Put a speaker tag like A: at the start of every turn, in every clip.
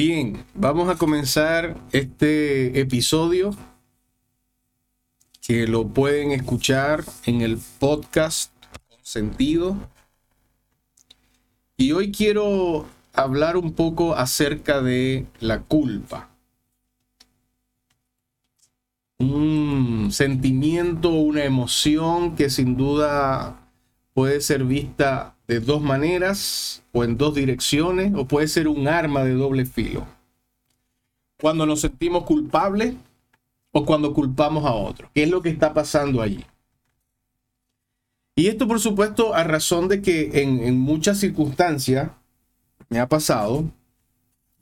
A: Bien, vamos a comenzar este episodio que lo pueden escuchar en el podcast Sentido. Y hoy quiero hablar un poco acerca de la culpa. Un sentimiento, una emoción que sin duda puede ser vista de dos maneras o en dos direcciones o puede ser un arma de doble filo. Cuando nos sentimos culpables o cuando culpamos a otro. ¿Qué es lo que está pasando allí? Y esto por supuesto a razón de que en, muchas circunstancias me ha pasado,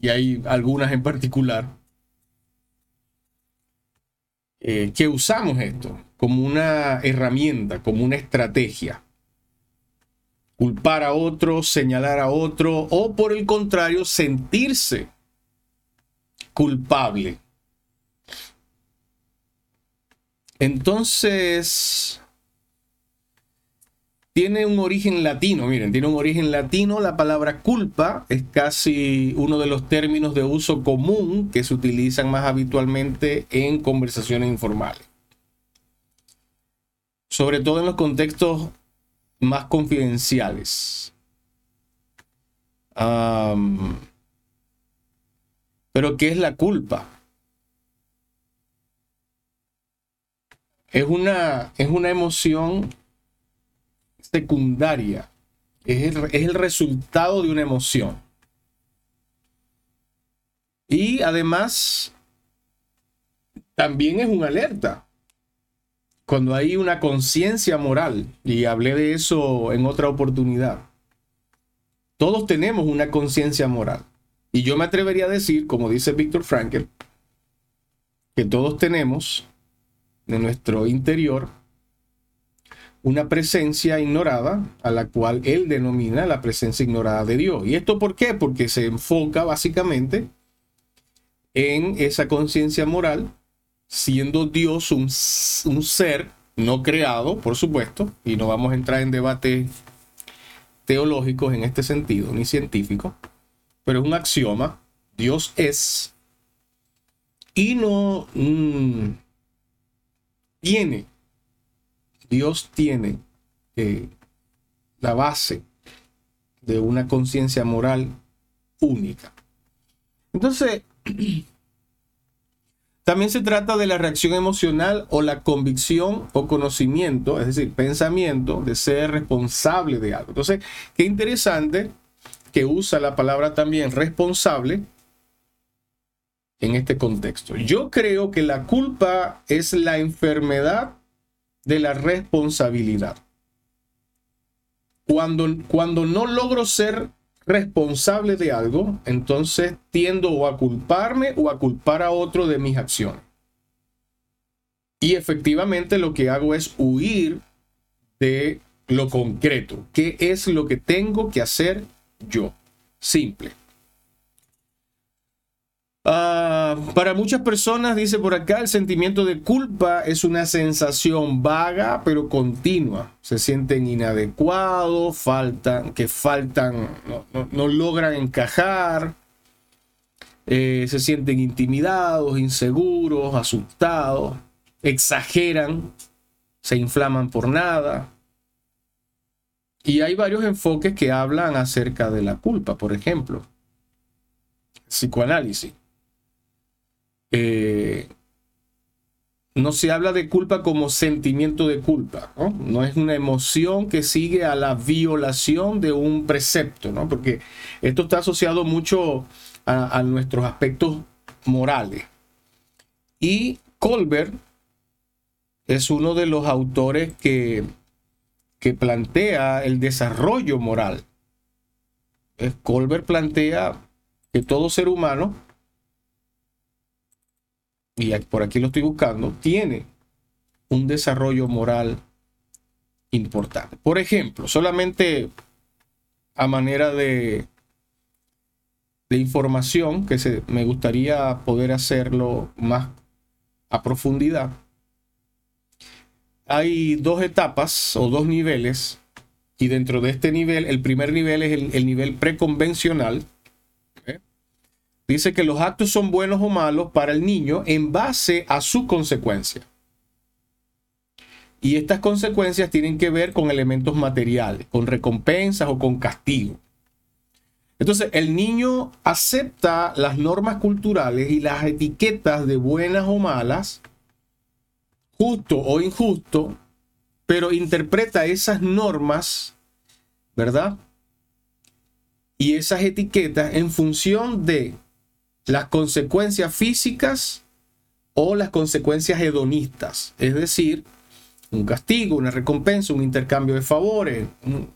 A: y hay algunas en particular, eh, que usamos esto como una herramienta, como una estrategia culpar a otro, señalar a otro o por el contrario sentirse culpable. Entonces, tiene un origen latino, miren, tiene un origen latino, la palabra culpa es casi uno de los términos de uso común que se utilizan más habitualmente en conversaciones informales. Sobre todo en los contextos más confidenciales. pero ¿qué es la culpa? Es una, es una emoción secundaria. Es el, es el resultado de una emoción. Y además, también es una alerta cuando hay una conciencia moral, y hablé de eso en otra oportunidad, todos tenemos una conciencia moral. Y yo me atrevería a decir, como dice Víctor Frankl, que todos tenemos en nuestro interior una presencia ignorada a la cual él denomina la presencia ignorada de Dios. ¿Y esto por qué? Porque se enfoca básicamente en esa conciencia moral siendo Dios un, ser no creado, por supuesto, y no vamos a entrar en debates teológicos en este sentido, ni científicos, pero es un axioma, Dios es, y no mm, tiene, Dios tiene eh, la base de una conciencia moral única. Entonces, También se trata de la reacción emocional o la convicción o conocimiento, es decir, pensamiento de ser responsable de algo. Entonces, qué interesante que usa la palabra también responsable en este contexto. Yo creo que la culpa es la enfermedad de la responsabilidad. Cuando, cuando no logro ser responsable de algo, entonces tiendo o a culparme o a culpar a otro de mis acciones. Y efectivamente lo que hago es huir de lo concreto. ¿Qué es lo que tengo que hacer yo? Simple. Ah, para muchas personas, dice por acá, el sentimiento de culpa es una sensación vaga pero continua. Se sienten inadecuados, faltan, que faltan, no, logran encajar, eh, se sienten intimidados, inseguros, asustados, exageran, se inflaman por nada. Y hay varios enfoques que hablan acerca de la culpa, por ejemplo. Psicoanálisis eh, no se habla de culpa como sentimiento de culpa, ¿no? es una emoción que sigue a la violación de un precepto, ¿no? Porque esto está asociado mucho a, nuestros aspectos morales. Y Colbert es uno de los autores que, que plantea el desarrollo moral. Colbert plantea que todo ser humano y por aquí lo estoy buscando, tiene un desarrollo moral importante. Por ejemplo, solamente a manera de, de información, que se, me gustaría poder hacerlo más a profundidad, hay dos etapas o dos niveles, y dentro de este nivel, el primer nivel es el, el nivel preconvencional, dice que los actos son buenos o malos para el niño en base a su consecuencia. Y estas consecuencias tienen que ver con elementos materiales, con recompensas o con castigo. Entonces, el niño acepta las normas culturales y las etiquetas de buenas o malas, justo o injusto, pero interpreta esas normas, ¿verdad? Y esas etiquetas en función de las consecuencias físicas o las consecuencias hedonistas, es decir, un castigo, una recompensa, un intercambio de favores,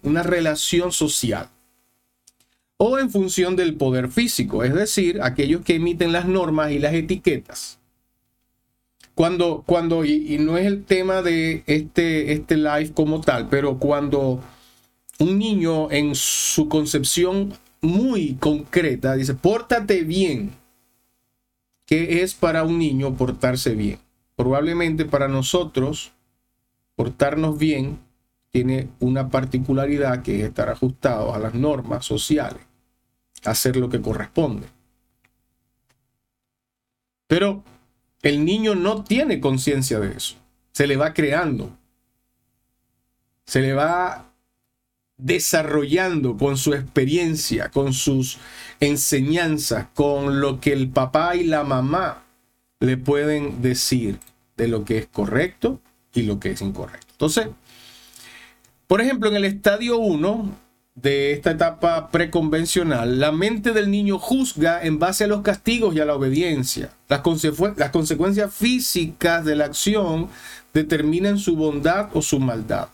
A: una relación social. O en función del poder físico, es decir, aquellos que emiten las normas y las etiquetas. Cuando, cuando y, no es el tema de este, este live como tal, pero cuando un niño en su concepción muy concreta dice, pórtate bien. ¿Qué es para un niño portarse bien? Probablemente para nosotros portarnos bien tiene una particularidad que es estar ajustado a las normas sociales, hacer lo que corresponde. Pero el niño no tiene conciencia de eso. Se le va creando. Se le va desarrollando con su experiencia, con sus enseñanzas, con lo que el papá y la mamá le pueden decir de lo que es correcto y lo que es incorrecto. Entonces, por ejemplo, en el estadio 1 de esta etapa preconvencional, la mente del niño juzga en base a los castigos y a la obediencia. Las, las consecuencias físicas de la acción determinan su bondad o su maldad,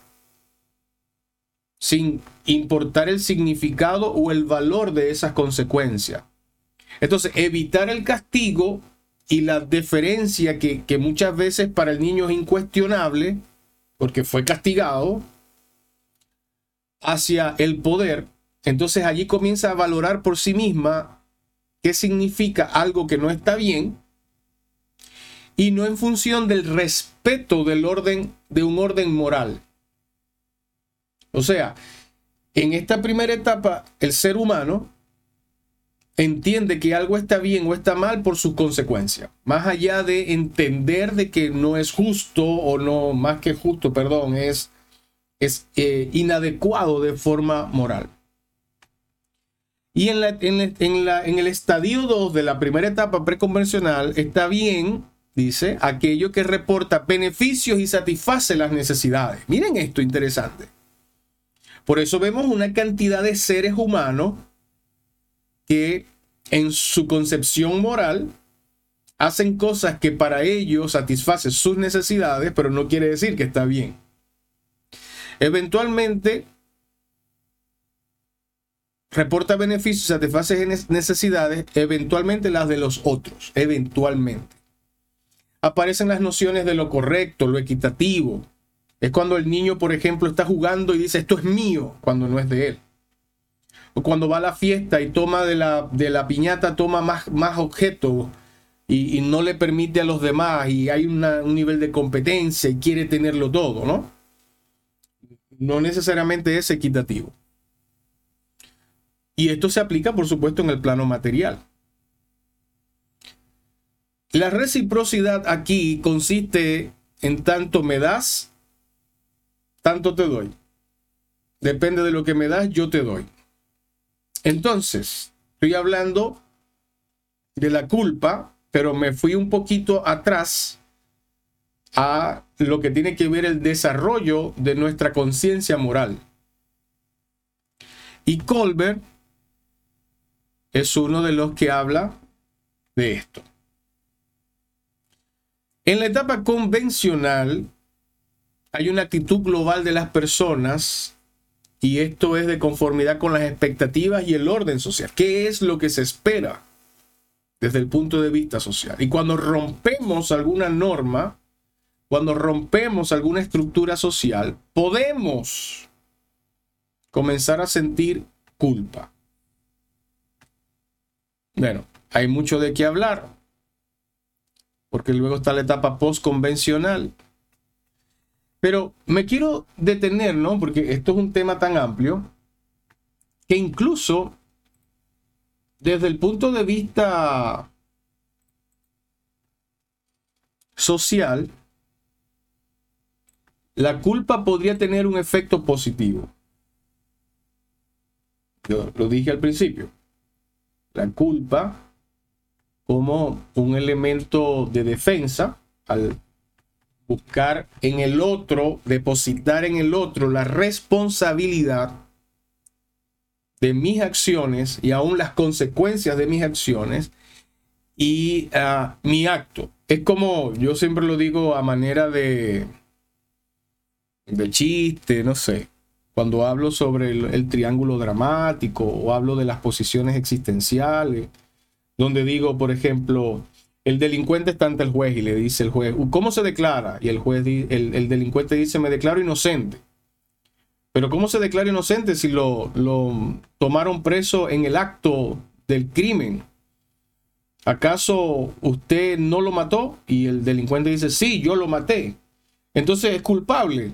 A: sin importar el significado o el valor de esas consecuencias. Entonces, evitar el castigo y la deferencia que, muchas veces para el niño es incuestionable, porque fue castigado, hacia el poder, entonces allí comienza a valorar por sí misma qué significa algo que no está bien y no en función del respeto del orden de un orden moral. O sea, en esta primera etapa el ser humano entiende que algo está bien o está mal por sus consecuencias. Más allá de entender de que no es justo o no, más que justo, perdón, es, es eh, inadecuado de forma moral. Y en, la, en, la, en el estadio 2 de la primera etapa preconvencional está bien, dice, aquello que reporta beneficios y satisface las necesidades. Miren esto interesante. Por eso vemos una cantidad de seres humanos que en su concepción moral hacen cosas que para ellos satisfacen sus necesidades, pero no quiere decir que está bien. Eventualmente, reporta beneficios, satisface necesidades, eventualmente las de los otros, eventualmente. Aparecen las nociones de lo correcto, lo equitativo. Es cuando el niño, por ejemplo, está jugando y dice, esto es mío, cuando no es de él cuando va a la fiesta y toma de la, de la piñata, toma más, más objetos y, no le permite a los demás y hay un nivel de competencia y quiere tenerlo todo, ¿no? No necesariamente es equitativo. Y esto se aplica, por supuesto, en el plano material. La reciprocidad aquí consiste en tanto me das, tanto te doy. Depende de lo que me das, yo te doy. Entonces, estoy hablando de la culpa, pero me fui un poquito atrás a lo que tiene que ver el desarrollo de nuestra conciencia moral. Y Colbert es uno de los que habla de esto. En la etapa convencional hay una actitud global de las personas y esto es de conformidad con las expectativas y el orden social. ¿Qué es lo que se espera desde el punto de vista social? Y cuando rompemos alguna norma, cuando rompemos alguna estructura social, podemos comenzar a sentir culpa. Bueno, hay mucho de qué hablar, porque luego está la etapa postconvencional, pero me quiero detener, ¿no? Porque esto es un tema tan amplio que incluso desde el punto de vista social, la culpa podría tener un efecto positivo. Yo lo dije al principio. La culpa como un elemento de defensa al buscar en el otro, depositar en el otro la responsabilidad de mis acciones y aún las consecuencias de mis acciones y ah, mi acto. Es como, yo siempre lo digo a manera de, de chiste, no sé, cuando hablo sobre el, triángulo dramático o hablo de las posiciones existenciales, donde digo, por ejemplo, el delincuente está ante el juez y le dice el juez, ¿cómo se declara? Y el juez, el, el delincuente dice, me declaro inocente. Pero ¿cómo se declara inocente si lo, lo tomaron preso en el acto del crimen? ¿Acaso usted no lo mató? Y el delincuente dice, sí, yo lo maté. Entonces es culpable.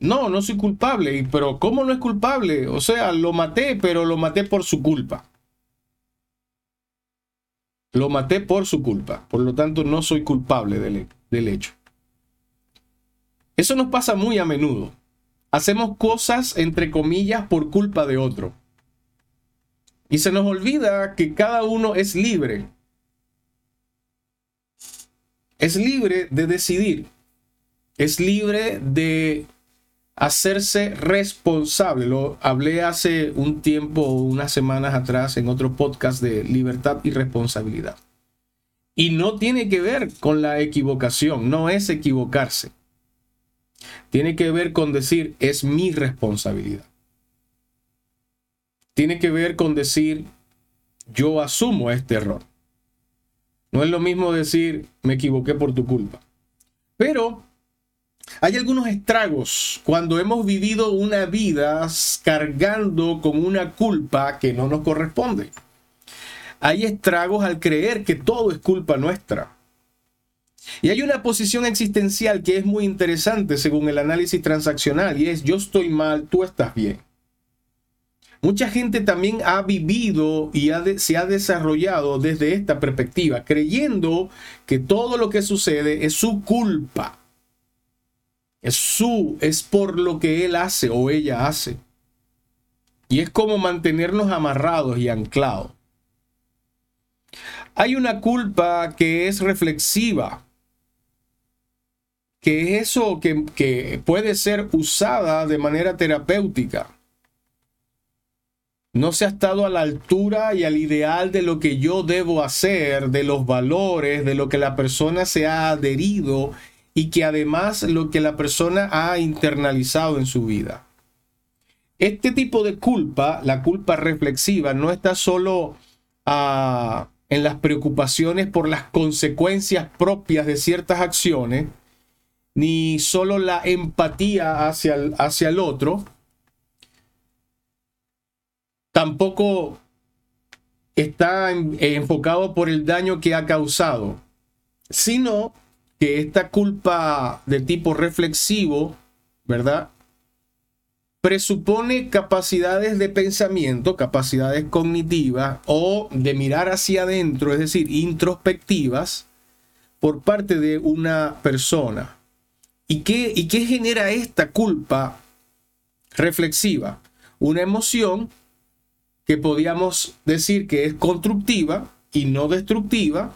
A: No, no soy culpable. Pero ¿cómo no es culpable? O sea, lo maté, pero lo maté por su culpa. Lo maté por su culpa. Por lo tanto, no soy culpable del, del hecho. Eso nos pasa muy a menudo. Hacemos cosas, entre comillas, por culpa de otro. Y se nos olvida que cada uno es libre. Es libre de decidir. Es libre de hacerse responsable. Lo hablé hace un tiempo, unas semanas atrás, en otro podcast de libertad y responsabilidad. Y no tiene que ver con la equivocación, no es equivocarse. Tiene que ver con decir, es mi responsabilidad. Tiene que ver con decir, yo asumo este error. No es lo mismo decir, me equivoqué por tu culpa. Pero hay algunos estragos cuando hemos vivido una vida cargando con una culpa que no nos corresponde. Hay estragos al creer que todo es culpa nuestra. Y hay una posición existencial que es muy interesante según el análisis transaccional y es yo estoy mal, tú estás bien. Mucha gente también ha vivido y se ha desarrollado desde esta perspectiva, creyendo que todo lo que sucede es su culpa. Es su, es por lo que él hace o ella hace. Y es como mantenernos amarrados y anclados. Hay una culpa que es reflexiva, que es eso que, que puede ser usada de manera terapéutica. No se ha estado a la altura y al ideal de lo que yo debo hacer, de los valores, de lo que la persona se ha adherido y que además lo que la persona ha internalizado en su vida. Este tipo de culpa, la culpa reflexiva, no está solo ah, en las preocupaciones por las consecuencias propias de ciertas acciones, ni solo la empatía hacia el, hacia el otro, tampoco está enfocado por el daño que ha causado, sino que esta culpa de tipo reflexivo, ¿verdad? Presupone capacidades de pensamiento, capacidades cognitivas o de mirar hacia adentro, es decir, introspectivas, por parte de una persona. ¿Y qué, ¿Y qué genera esta culpa reflexiva? Una emoción que podríamos decir que es constructiva y no destructiva,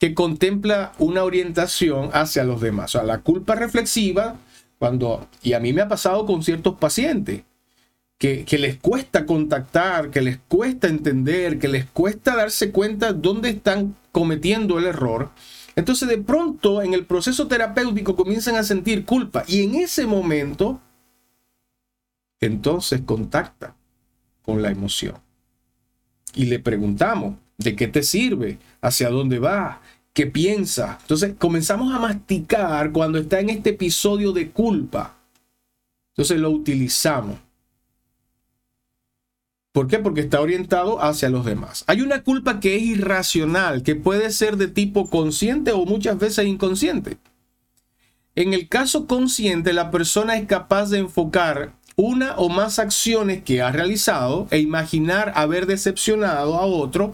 A: que contempla una orientación hacia los demás. O sea, la culpa reflexiva, cuando, y a mí me ha pasado con ciertos pacientes, que, que, les cuesta contactar, que les cuesta entender, que les cuesta darse cuenta dónde están cometiendo el error. Entonces de pronto en el proceso terapéutico comienzan a sentir culpa y en ese momento, entonces contacta con la emoción. Y le preguntamos, ¿De qué te sirve? ¿Hacia dónde va? ¿Qué piensa? Entonces comenzamos a masticar cuando está en este episodio de culpa. Entonces lo utilizamos. ¿Por qué? Porque está orientado hacia los demás. Hay una culpa que es irracional, que puede ser de tipo consciente o muchas veces inconsciente. En el caso consciente, la persona es capaz de enfocar una o más acciones que ha realizado e imaginar haber decepcionado a otro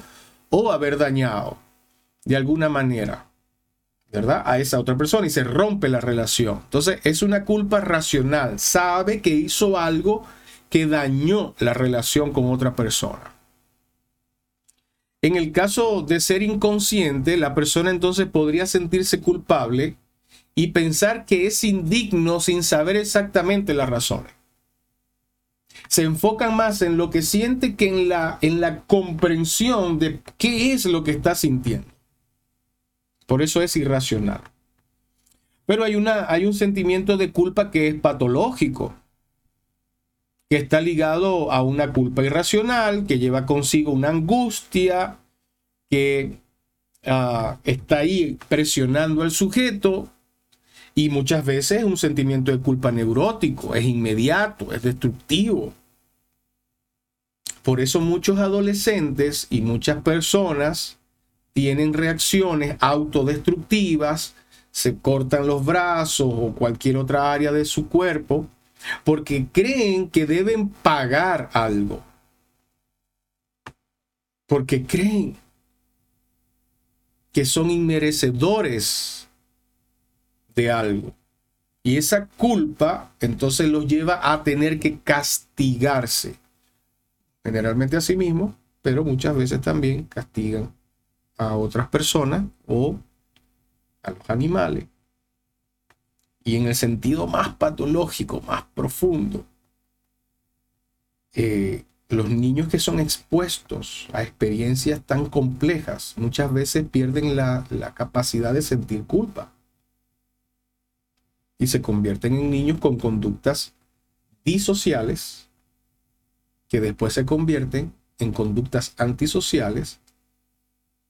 A: o haber dañado de alguna manera, ¿verdad? A esa otra persona y se rompe la relación. Entonces es una culpa racional. Sabe que hizo algo que dañó la relación con otra persona. En el caso de ser inconsciente, la persona entonces podría sentirse culpable y pensar que es indigno sin saber exactamente las razones. Se enfocan más en lo que siente que en la, en la comprensión de qué es lo que está sintiendo. Por eso es irracional. Pero hay, una, hay un sentimiento de culpa que es patológico, que está ligado a una culpa irracional, que lleva consigo una angustia, que ah, está ahí presionando al sujeto y muchas veces es un sentimiento de culpa neurótico, es inmediato, es destructivo. Por eso muchos adolescentes y muchas personas tienen reacciones autodestructivas, se cortan los brazos o cualquier otra área de su cuerpo porque creen que deben pagar algo. Porque creen que son inmerecedores de algo. Y esa culpa entonces los lleva a tener que castigarse. Generalmente a sí mismos, pero muchas veces también castigan a otras personas o a los animales. Y en el sentido más patológico, más profundo, eh, los niños que son expuestos a experiencias tan complejas muchas veces pierden la capacidad de sentir culpa y se convierten en niños con conductas disociales que después se convierten en conductas antisociales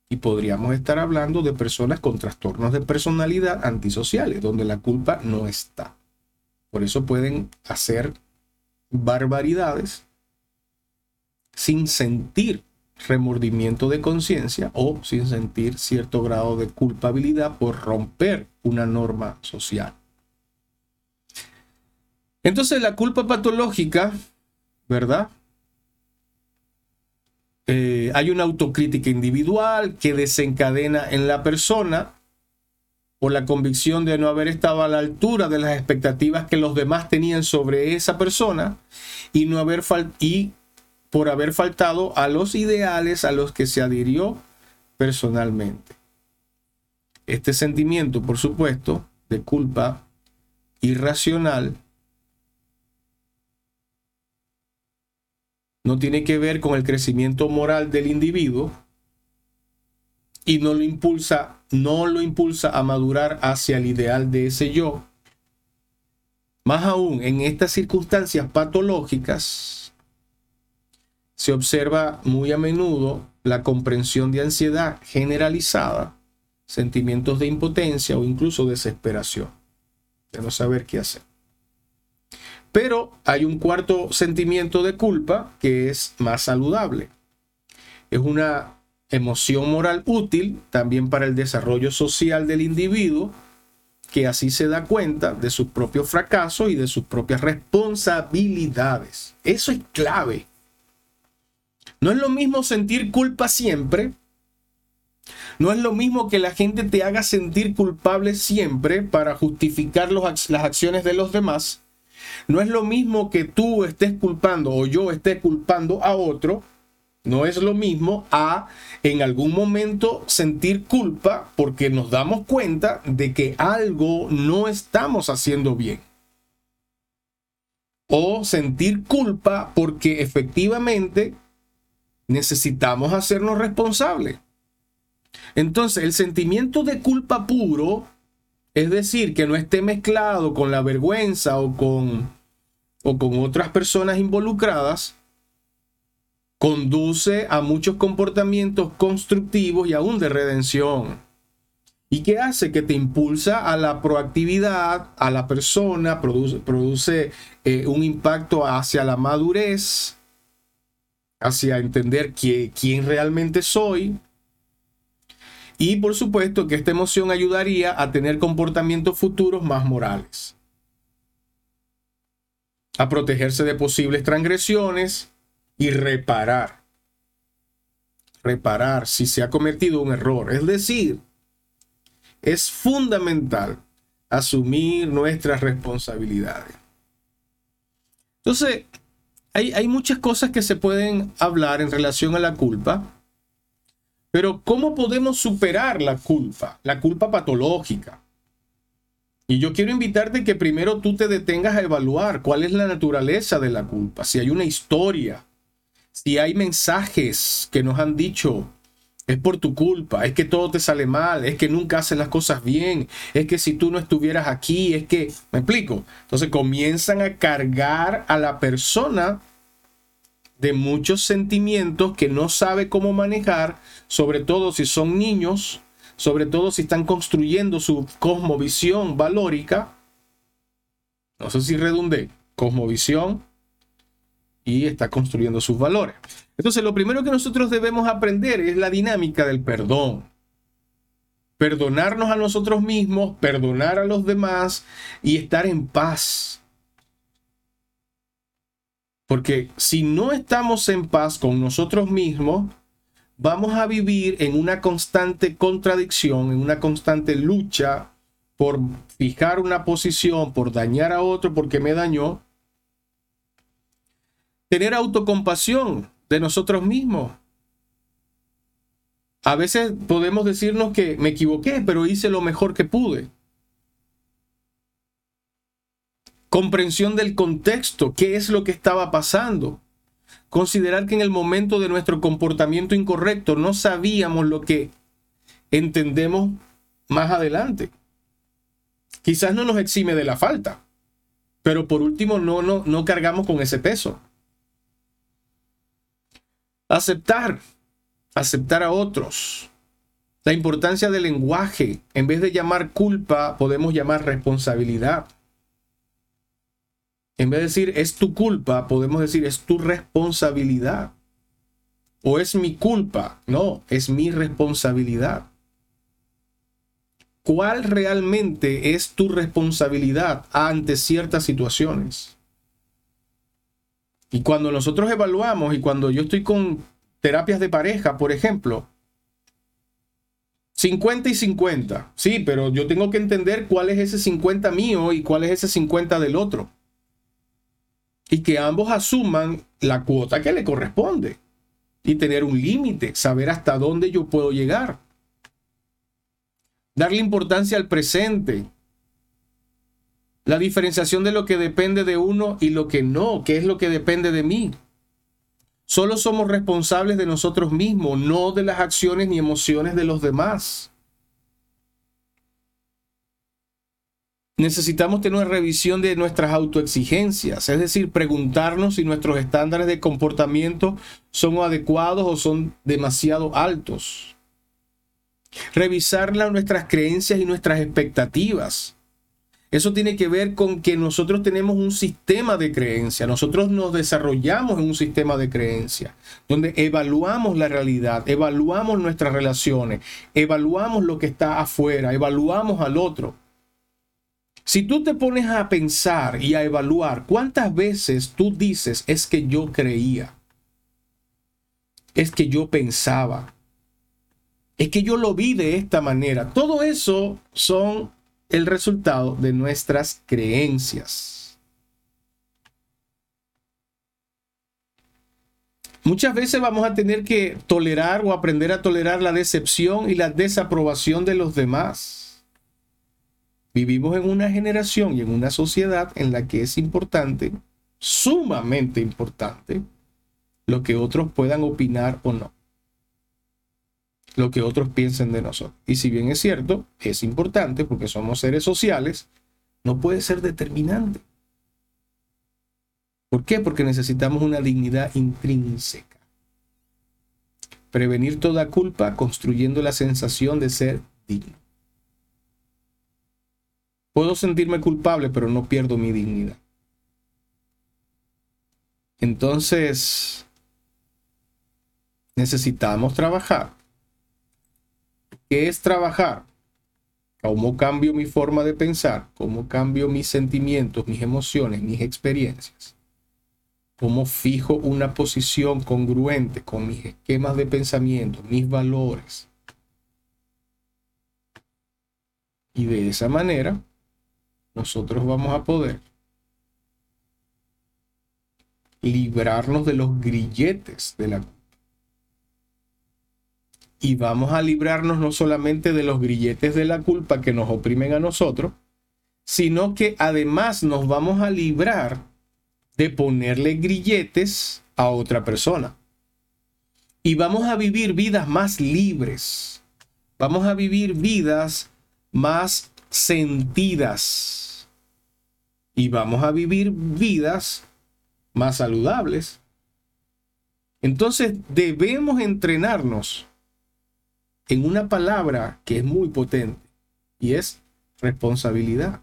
A: y podríamos estar hablando de personas con trastornos de personalidad antisociales, donde la culpa no está. Por eso pueden hacer barbaridades sin sentir remordimiento de conciencia o sin sentir cierto grado de culpabilidad por romper una norma social. Entonces la culpa patológica, ¿verdad? Eh, hay una autocrítica individual que desencadena en la persona por la convicción de no haber estado a la altura de las expectativas que los demás tenían sobre esa persona y, no haber y por haber faltado a los ideales a los que se adhirió personalmente. Este sentimiento, por supuesto, de culpa irracional no tiene que ver con el crecimiento moral del individuo y no lo impulsa, no lo impulsa a madurar hacia el ideal de ese yo. Más aún, en estas circunstancias patológicas se observa muy a menudo la comprensión de ansiedad generalizada, sentimientos de impotencia o incluso desesperación, de no saber qué hacer. Pero hay un cuarto sentimiento de culpa que es más saludable. Es una emoción moral útil también para el desarrollo social del individuo, que así se da cuenta de sus propios fracasos y de sus propias responsabilidades. Eso es clave. No es lo mismo sentir culpa siempre. No es lo mismo que la gente te haga sentir culpable siempre para justificar las acciones de los demás no es lo mismo que tú estés culpando o yo esté culpando a otro. No es lo mismo a en algún momento sentir culpa porque nos damos cuenta de que algo no estamos haciendo bien. O sentir culpa porque efectivamente necesitamos hacernos responsables. Entonces, el sentimiento de culpa puro es decir, que no esté mezclado con la vergüenza o con, o con otras personas involucradas, conduce a muchos comportamientos constructivos y aún de redención. ¿Y qué hace? Que te impulsa a la proactividad, a la persona, produce, produce eh, un impacto hacia la madurez, hacia entender quién realmente soy, y por supuesto que esta emoción ayudaría a tener comportamientos futuros más morales. a protegerse de posibles transgresiones y reparar. Reparar si se ha cometido un error. Es decir, es fundamental asumir nuestras responsabilidades. Entonces, hay, hay, muchas cosas que se pueden hablar en relación a la culpa, pero ¿cómo podemos superar la culpa? La culpa patológica. Y yo quiero invitarte que primero tú te detengas a evaluar cuál es la naturaleza de la culpa, si hay una historia, si hay mensajes que nos han dicho, es por tu culpa, es que todo te sale mal, es que nunca haces las cosas bien, es que si tú no estuvieras aquí, es que, me explico, entonces comienzan a cargar a la persona de muchos sentimientos que no sabe cómo manejar, sobre todo si son niños sobre todo si están construyendo su cosmovisión valórica. No sé si redundé, cosmovisión y está construyendo sus valores. Entonces, lo primero que nosotros debemos aprender es la dinámica del perdón. Perdonarnos a nosotros mismos, perdonar a los demás y estar en paz. Porque si no estamos en paz con nosotros mismos, vamos a vivir en una constante contradicción, en una constante lucha por fijar una posición, por dañar a otro porque me dañó. Tener autocompasión de nosotros mismos. A veces podemos decirnos que me equivoqué, pero hice lo mejor que pude. Comprensión del contexto, qué es lo que estaba pasando considerar que en el momento de nuestro comportamiento incorrecto no sabíamos lo que entendemos más adelante. Quizás no nos exime de la falta, pero por último no, no, no cargamos con ese peso. Aceptar, aceptar a otros. La importancia del lenguaje. En vez de llamar culpa, podemos llamar responsabilidad. En vez de decir es tu culpa, podemos decir es tu responsabilidad. O es mi culpa. No, es mi responsabilidad. ¿Cuál realmente es tu responsabilidad ante ciertas situaciones? Y cuando nosotros evaluamos y cuando yo estoy con terapias de pareja, por ejemplo, 50 y 50. Sí, pero yo tengo que entender cuál es ese 50 mío y cuál es ese 50 del otro y que ambos asuman la cuota que le corresponde y tener un límite, saber hasta dónde yo puedo llegar. Darle importancia al presente. La diferenciación de lo que depende de uno y lo que no, que es lo que depende de mí. Solo somos responsables de nosotros mismos, no de las acciones ni emociones de los demás. Necesitamos tener una revisión de nuestras autoexigencias, es decir, preguntarnos si nuestros estándares de comportamiento son adecuados o son demasiado altos. Revisar nuestras creencias y nuestras expectativas. Eso tiene que ver con que nosotros tenemos un sistema de creencia, nosotros nos desarrollamos en un sistema de creencia, donde evaluamos la realidad, evaluamos nuestras relaciones, evaluamos lo que está afuera, evaluamos al otro. Si tú te pones a pensar y a evaluar cuántas veces tú dices es que yo creía, es que yo pensaba, es que yo lo vi de esta manera, todo eso son el resultado de nuestras creencias. Muchas veces vamos a tener que tolerar o aprender a tolerar la decepción y la desaprobación de los demás. Vivimos en una generación y en una sociedad en la que es importante, sumamente importante, lo que otros puedan opinar o no. Lo que otros piensen de nosotros. Y si bien es cierto, es importante porque somos seres sociales, no puede ser determinante. ¿Por qué? Porque necesitamos una dignidad intrínseca. Prevenir toda culpa construyendo la sensación de ser digno. Puedo sentirme culpable, pero no pierdo mi dignidad. Entonces, necesitamos trabajar. ¿Qué es trabajar? cómo cambio mi forma de pensar, cómo cambio mis sentimientos, mis emociones, mis experiencias, cómo fijo una posición congruente con mis esquemas de pensamiento, mis valores. Y de esa manera, nosotros vamos a poder librarnos de los grilletes de la y vamos a librarnos no solamente de los grilletes de la culpa que nos oprimen a nosotros, sino que además nos vamos a librar de ponerle grilletes a otra persona. Y vamos a vivir vidas más libres. Vamos a vivir vidas más sentidas. Y vamos a vivir vidas más saludables. Entonces debemos entrenarnos en una palabra que es muy potente y es responsabilidad.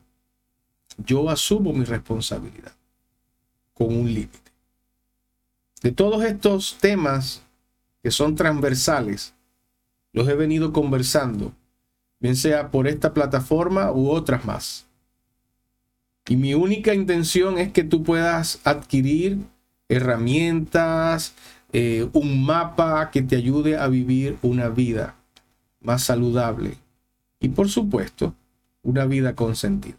A: Yo asumo mi responsabilidad con un límite. De todos estos temas que son transversales, los he venido conversando, bien sea por esta plataforma u otras más. Y mi única intención es que tú puedas adquirir herramientas, eh, un mapa que te ayude a vivir una vida más saludable y por supuesto una vida con sentido.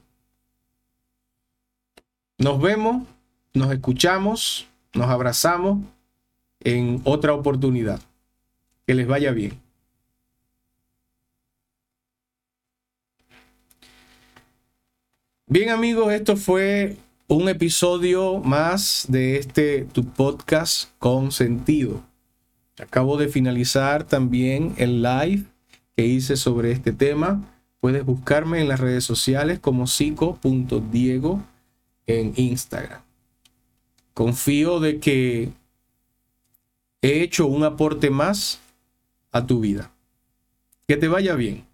A: Nos vemos, nos escuchamos, nos abrazamos en otra oportunidad. Que les vaya bien. Bien amigos, esto fue un episodio más de este tu podcast con sentido. Acabo de finalizar también el live que hice sobre este tema. Puedes buscarme en las redes sociales como psico.diego en Instagram. Confío de que he hecho un aporte más a tu vida. Que te vaya bien.